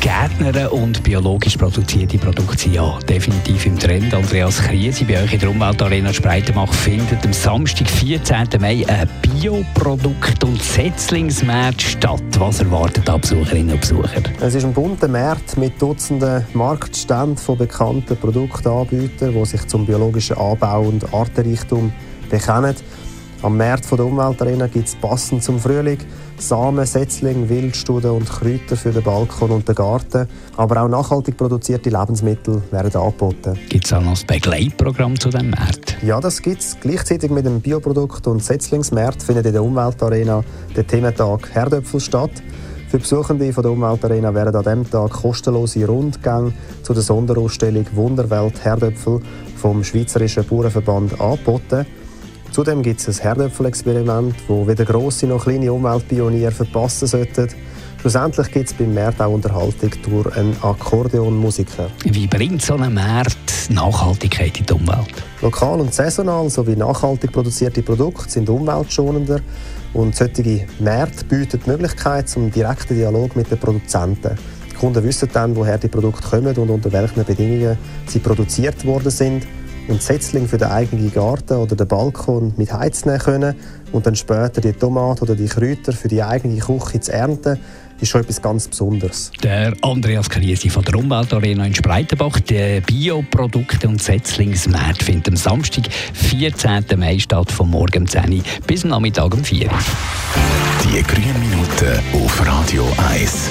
Gärtnern und biologisch produzierte Produkte sind ja definitiv im Trend. Andreas Krise bei euch in der Umweltarena Spreitenbach findet am Samstag, 14. Mai, ein Bioprodukt- und Setzlingsmarkt statt. Was erwartet da Besucherinnen und Besucher? Es ist ein bunter Markt mit Dutzenden Marktständen von bekannten Produktanbietern, die sich zum biologischen Anbau und Artenreichtum bekennen. Am Markt der Umweltarena gibt es passend zum Frühling Samen, Setzlinge, Wildstuden und Kräuter für den Balkon und den Garten. Aber auch nachhaltig produzierte Lebensmittel werden angeboten. Gibt es auch noch ein Begleitprogramm zu diesem Markt? Ja, das gibt es. Gleichzeitig mit dem Bioprodukt- und Setzlingsmarkt findet in der Umweltarena der Thementag Herdöpfel statt. Für Besuchende von der Umweltarena werden an diesem Tag kostenlose Rundgänge zu der Sonderausstellung Wunderwelt Herdöpfel vom Schweizerischen Bauernverband angeboten. Zudem gibt es ein Herdöpfel-Experiment, wo weder grosse noch kleine Umweltpioniere verpassen sollten. Schlussendlich gibt es beim Markt auch Unterhaltung durch einen Akkordeonmusiker. Wie bringt so ein Markt Nachhaltigkeit in die Umwelt? Lokal und saisonal sowie nachhaltig produzierte Produkte sind umweltschonender und solche Märkte bieten die Möglichkeit zum direkten Dialog mit den Produzenten. Die Kunden wissen dann, woher die Produkte kommen und unter welchen Bedingungen sie produziert worden sind und Setzling für den eigenen Garten oder den Balkon mit Heiz nehmen können und dann später die Tomaten oder die Kräuter für die eigene Küche zu ernten, ist schon etwas ganz Besonderes. Der Andreas Kriesi von der Umweltarena in Spreitenbach. Der Bioprodukte- und Setzlingsmarkt findet am Samstag, 14. Mai statt, vom Morgen um 10 Uhr bis am Nachmittag um 4 Uhr. Die grünen Minuten auf Radio 1.